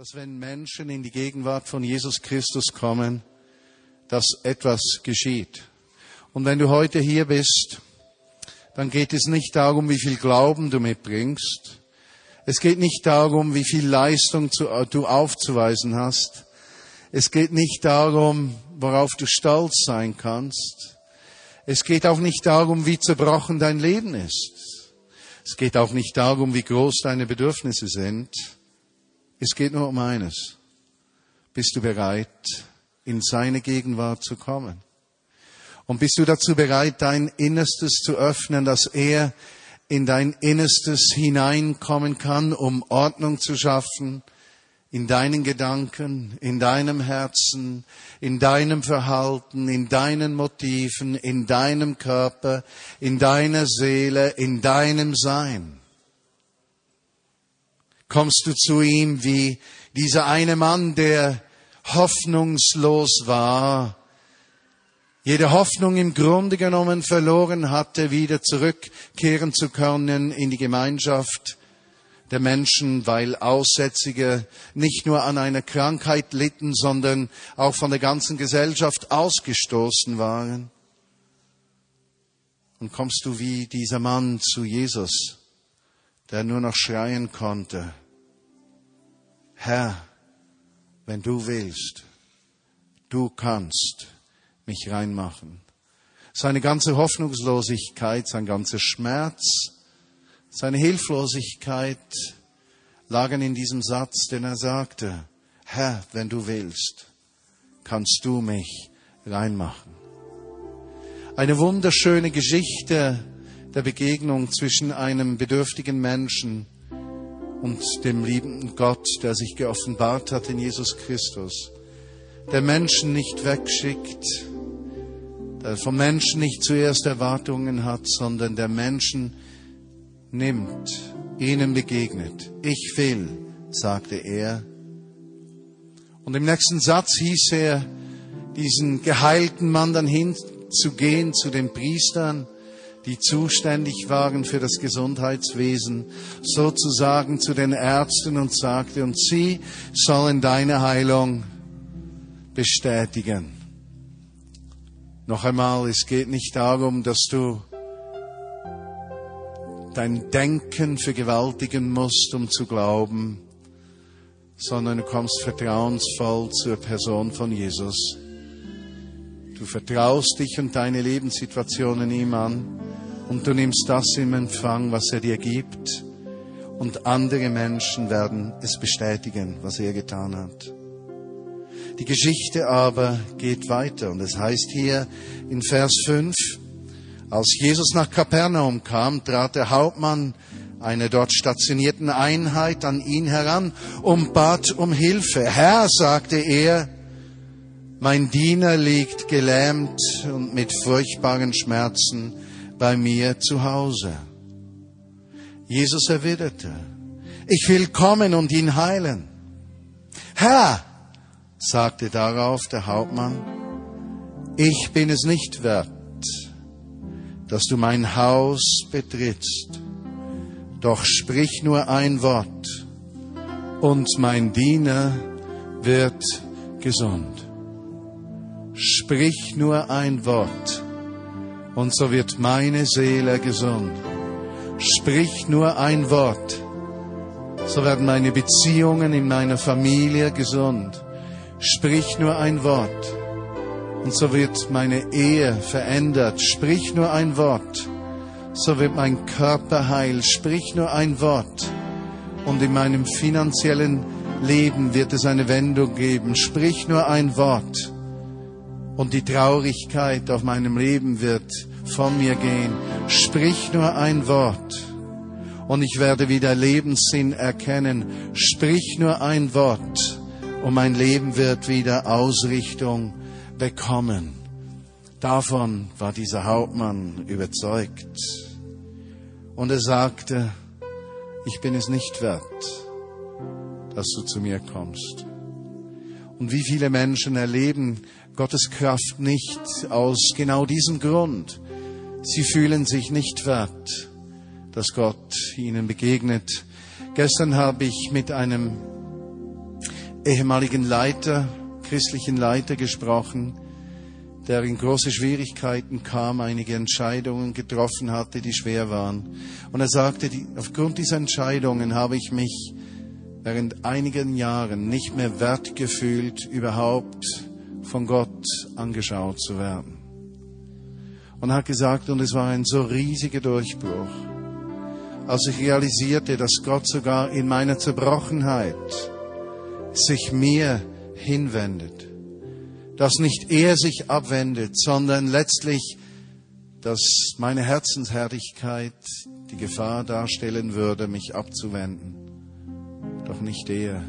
dass wenn Menschen in die Gegenwart von Jesus Christus kommen, dass etwas geschieht. Und wenn du heute hier bist, dann geht es nicht darum, wie viel Glauben du mitbringst. Es geht nicht darum, wie viel Leistung du aufzuweisen hast. Es geht nicht darum, worauf du stolz sein kannst. Es geht auch nicht darum, wie zerbrochen dein Leben ist. Es geht auch nicht darum, wie groß deine Bedürfnisse sind. Es geht nur um eines. Bist du bereit, in seine Gegenwart zu kommen? Und bist du dazu bereit, dein Innerstes zu öffnen, dass er in dein Innerstes hineinkommen kann, um Ordnung zu schaffen, in deinen Gedanken, in deinem Herzen, in deinem Verhalten, in deinen Motiven, in deinem Körper, in deiner Seele, in deinem Sein kommst du zu ihm wie dieser eine Mann, der hoffnungslos war, jede Hoffnung im Grunde genommen verloren hatte, wieder zurückkehren zu können in die Gemeinschaft der Menschen, weil Aussätzige nicht nur an einer Krankheit litten, sondern auch von der ganzen Gesellschaft ausgestoßen waren. Und kommst du wie dieser Mann zu Jesus, der nur noch schreien konnte, Herr, wenn du willst, du kannst mich reinmachen. Seine ganze Hoffnungslosigkeit, sein ganzer Schmerz, seine Hilflosigkeit lagen in diesem Satz, den er sagte, Herr, wenn du willst, kannst du mich reinmachen. Eine wunderschöne Geschichte der Begegnung zwischen einem bedürftigen Menschen und dem liebenden Gott, der sich geoffenbart hat in Jesus Christus, der Menschen nicht wegschickt, der vom Menschen nicht zuerst Erwartungen hat, sondern der Menschen nimmt, ihnen begegnet. Ich will, sagte er. Und im nächsten Satz hieß er, diesen geheilten Mann dann hinzugehen zu den Priestern die zuständig waren für das Gesundheitswesen, sozusagen zu den Ärzten und sagte, und sie sollen deine Heilung bestätigen. Noch einmal, es geht nicht darum, dass du dein Denken vergewaltigen musst, um zu glauben, sondern du kommst vertrauensvoll zur Person von Jesus. Du vertraust dich und deine Lebenssituationen ihm an und du nimmst das im Empfang, was er dir gibt. Und andere Menschen werden es bestätigen, was er getan hat. Die Geschichte aber geht weiter und es heißt hier in Vers 5, als Jesus nach Kapernaum kam, trat der Hauptmann einer dort stationierten Einheit an ihn heran und bat um Hilfe. Herr, sagte er, mein Diener liegt gelähmt und mit furchtbaren Schmerzen bei mir zu Hause. Jesus erwiderte, ich will kommen und ihn heilen. Herr, sagte darauf der Hauptmann, ich bin es nicht wert, dass du mein Haus betrittst, doch sprich nur ein Wort und mein Diener wird gesund. Sprich nur ein Wort und so wird meine Seele gesund. Sprich nur ein Wort, so werden meine Beziehungen in meiner Familie gesund. Sprich nur ein Wort und so wird meine Ehe verändert. Sprich nur ein Wort, so wird mein Körper heil. Sprich nur ein Wort und in meinem finanziellen Leben wird es eine Wendung geben. Sprich nur ein Wort und die Traurigkeit auf meinem Leben wird von mir gehen. Sprich nur ein Wort und ich werde wieder Lebenssinn erkennen. Sprich nur ein Wort und mein Leben wird wieder Ausrichtung bekommen. Davon war dieser Hauptmann überzeugt. Und er sagte, ich bin es nicht wert, dass du zu mir kommst. Und wie viele Menschen erleben Gottes Kraft nicht aus genau diesem Grund. Sie fühlen sich nicht wert, dass Gott ihnen begegnet. Gestern habe ich mit einem ehemaligen Leiter, christlichen Leiter gesprochen, der in große Schwierigkeiten kam, einige Entscheidungen getroffen hatte, die schwer waren. Und er sagte, aufgrund dieser Entscheidungen habe ich mich während einigen Jahren nicht mehr wert gefühlt, überhaupt von Gott angeschaut zu werden. Und hat gesagt, und es war ein so riesiger Durchbruch, als ich realisierte, dass Gott sogar in meiner Zerbrochenheit sich mir hinwendet. Dass nicht er sich abwendet, sondern letztlich, dass meine Herzenshärtigkeit die Gefahr darstellen würde, mich abzuwenden. Doch nicht er.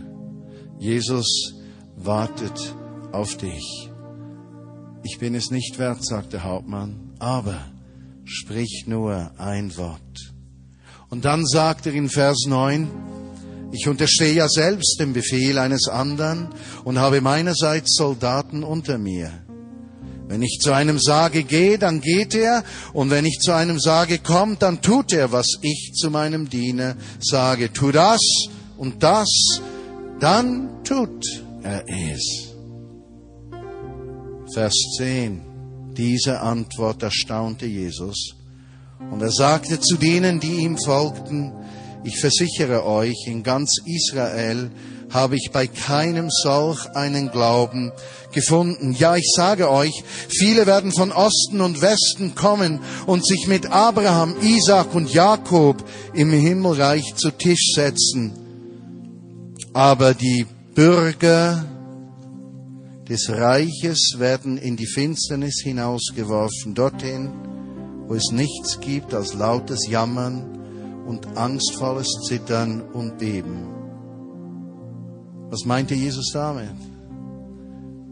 Jesus wartet auf dich. Ich bin es nicht wert, sagt der Hauptmann, aber sprich nur ein Wort. Und dann sagt er in Vers 9, ich unterstehe ja selbst dem Befehl eines anderen und habe meinerseits Soldaten unter mir. Wenn ich zu einem sage, geh, dann geht er, und wenn ich zu einem sage, komm, dann tut er, was ich zu meinem Diener sage. Tu das und das, dann tut er es. Vers 10. Diese Antwort erstaunte Jesus. Und er sagte zu denen, die ihm folgten, ich versichere euch, in ganz Israel habe ich bei keinem solch einen Glauben gefunden. Ja, ich sage euch, viele werden von Osten und Westen kommen und sich mit Abraham, Isaac und Jakob im Himmelreich zu Tisch setzen. Aber die Bürger des Reiches werden in die Finsternis hinausgeworfen, dorthin, wo es nichts gibt als lautes Jammern und angstvolles Zittern und Beben. Was meinte Jesus damit?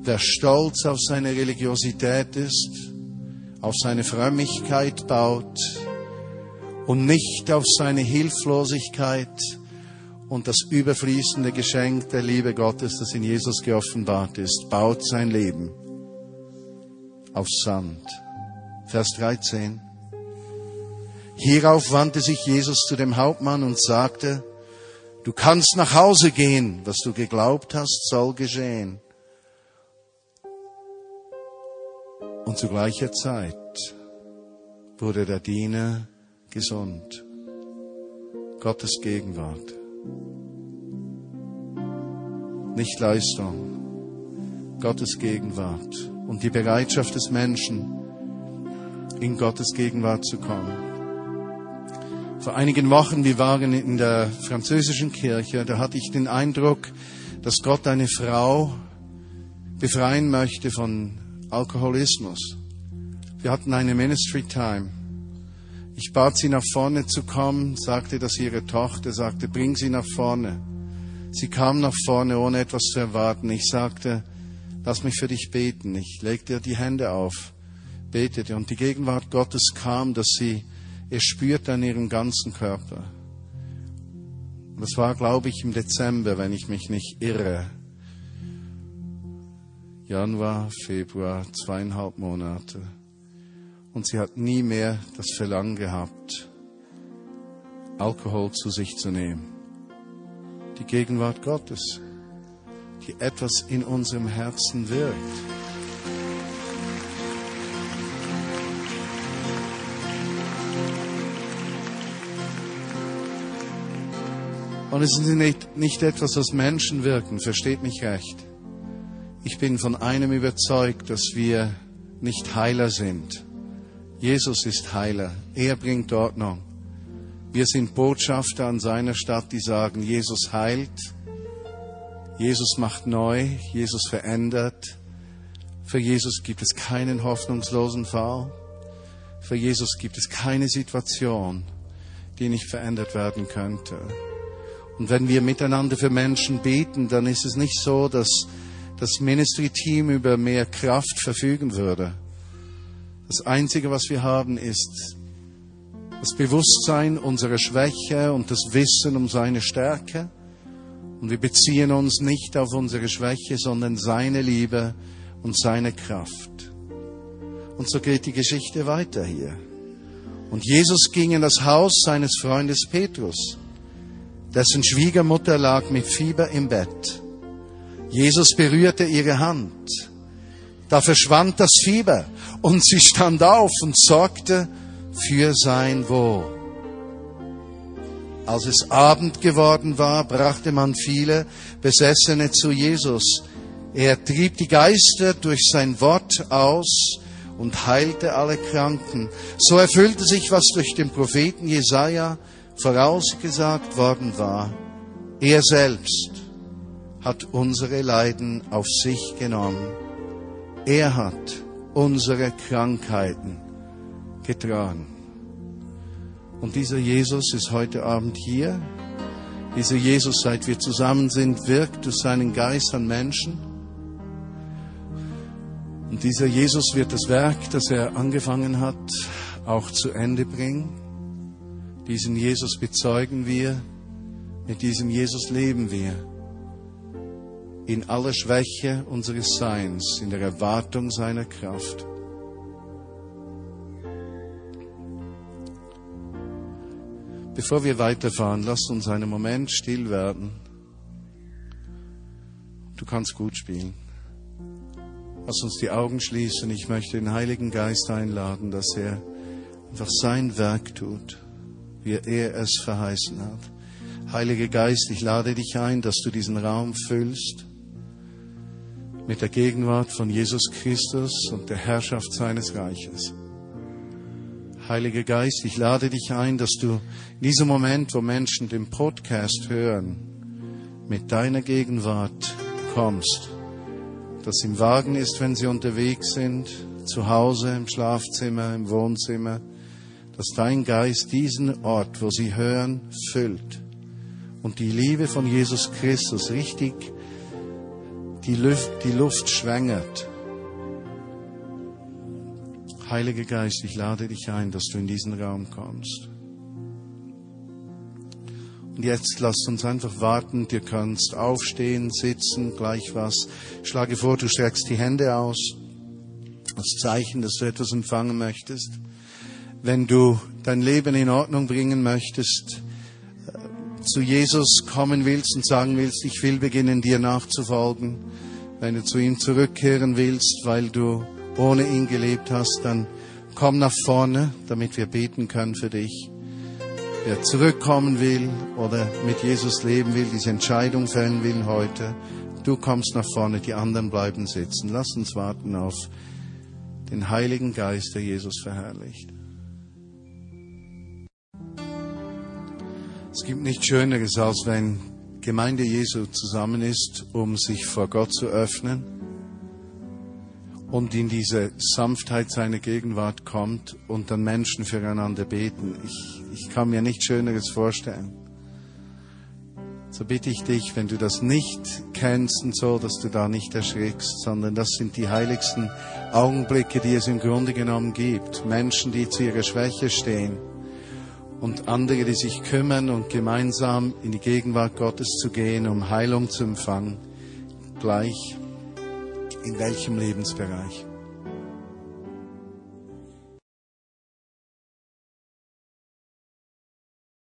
Wer stolz auf seine Religiosität ist, auf seine Frömmigkeit baut und nicht auf seine Hilflosigkeit und das überfließende Geschenk der Liebe Gottes, das in Jesus geoffenbart ist, baut sein Leben auf Sand. Vers 13. Hierauf wandte sich Jesus zu dem Hauptmann und sagte, du kannst nach Hause gehen, was du geglaubt hast, soll geschehen. Und zu gleicher Zeit wurde der Diener gesund. Gottes Gegenwart. Nicht Leistung, Gottes Gegenwart und die Bereitschaft des Menschen, in Gottes Gegenwart zu kommen. Vor einigen Wochen, wir waren in der französischen Kirche, da hatte ich den Eindruck, dass Gott eine Frau befreien möchte von Alkoholismus. Wir hatten eine Ministry Time. Ich bat sie nach vorne zu kommen, sagte dass ihre Tochter, sagte, bring sie nach vorne. Sie kam nach vorne, ohne etwas zu erwarten. Ich sagte, lass mich für dich beten. Ich legte ihr die Hände auf, betete und die Gegenwart Gottes kam, dass sie es spürt an ihrem ganzen Körper. Das war, glaube ich, im Dezember, wenn ich mich nicht irre. Januar, Februar, zweieinhalb Monate. Und sie hat nie mehr das Verlangen gehabt, Alkohol zu sich zu nehmen. Die Gegenwart Gottes, die etwas in unserem Herzen wirkt. Und es ist nicht, nicht etwas, was Menschen wirken, versteht mich recht. Ich bin von einem überzeugt, dass wir nicht Heiler sind. Jesus ist Heiler. Er bringt Ordnung. Wir sind Botschafter an seiner Stadt, die sagen, Jesus heilt, Jesus macht neu, Jesus verändert. Für Jesus gibt es keinen hoffnungslosen Fall. Für Jesus gibt es keine Situation, die nicht verändert werden könnte. Und wenn wir miteinander für Menschen beten, dann ist es nicht so, dass das Ministry-Team über mehr Kraft verfügen würde. Das Einzige, was wir haben, ist das Bewusstsein unserer Schwäche und das Wissen um seine Stärke. Und wir beziehen uns nicht auf unsere Schwäche, sondern seine Liebe und seine Kraft. Und so geht die Geschichte weiter hier. Und Jesus ging in das Haus seines Freundes Petrus dessen Schwiegermutter lag mit Fieber im Bett. Jesus berührte ihre Hand. Da verschwand das Fieber und sie stand auf und sorgte für sein Wohl. Als es Abend geworden war, brachte man viele Besessene zu Jesus. Er trieb die Geister durch sein Wort aus und heilte alle Kranken. So erfüllte sich, was durch den Propheten Jesaja vorausgesagt worden war. Er selbst hat unsere Leiden auf sich genommen. Er hat unsere Krankheiten getragen. Und dieser Jesus ist heute Abend hier. Dieser Jesus, seit wir zusammen sind, wirkt durch seinen Geist an Menschen. Und dieser Jesus wird das Werk, das er angefangen hat, auch zu Ende bringen. Diesen Jesus bezeugen wir, mit diesem Jesus leben wir. In aller Schwäche unseres Seins, in der Erwartung seiner Kraft. Bevor wir weiterfahren, lasst uns einen Moment still werden. Du kannst gut spielen. Lass uns die Augen schließen. Ich möchte den Heiligen Geist einladen, dass er einfach sein Werk tut, wie er es verheißen hat. Heiliger Geist, ich lade dich ein, dass du diesen Raum füllst mit der Gegenwart von Jesus Christus und der Herrschaft seines Reiches. Heiliger Geist, ich lade dich ein, dass du in diesem Moment, wo Menschen den Podcast hören, mit deiner Gegenwart kommst. Dass im Wagen ist, wenn sie unterwegs sind, zu Hause, im Schlafzimmer, im Wohnzimmer, dass dein Geist diesen Ort, wo sie hören, füllt und die Liebe von Jesus Christus richtig die Luft, die Luft schwängert Heiliger Geist, ich lade dich ein, dass du in diesen Raum kommst. Und jetzt lasst uns einfach warten. Du kannst aufstehen, sitzen, gleich was. Schlage vor, du streckst die Hände aus. Als Zeichen, dass du etwas empfangen möchtest. Wenn du dein Leben in Ordnung bringen möchtest, äh, zu Jesus kommen willst und sagen willst, ich will beginnen, dir nachzufolgen. Wenn du zu ihm zurückkehren willst, weil du ohne ihn gelebt hast, dann komm nach vorne, damit wir beten können für dich. Wer zurückkommen will oder mit Jesus leben will, diese Entscheidung fällen will heute, du kommst nach vorne, die anderen bleiben sitzen. Lass uns warten auf den Heiligen Geist, der Jesus verherrlicht. Es gibt nichts Schöneres, als wenn Gemeinde Jesu zusammen ist, um sich vor Gott zu öffnen und in diese Sanftheit seiner Gegenwart kommt und dann Menschen füreinander beten. Ich, ich kann mir nichts Schöneres vorstellen. So bitte ich dich, wenn du das nicht kennst und so, dass du da nicht erschrickst, sondern das sind die heiligsten Augenblicke, die es im Grunde genommen gibt. Menschen, die zu ihrer Schwäche stehen und andere, die sich kümmern und gemeinsam in die Gegenwart Gottes zu gehen, um Heilung zu empfangen. Gleich in welchem Lebensbereich?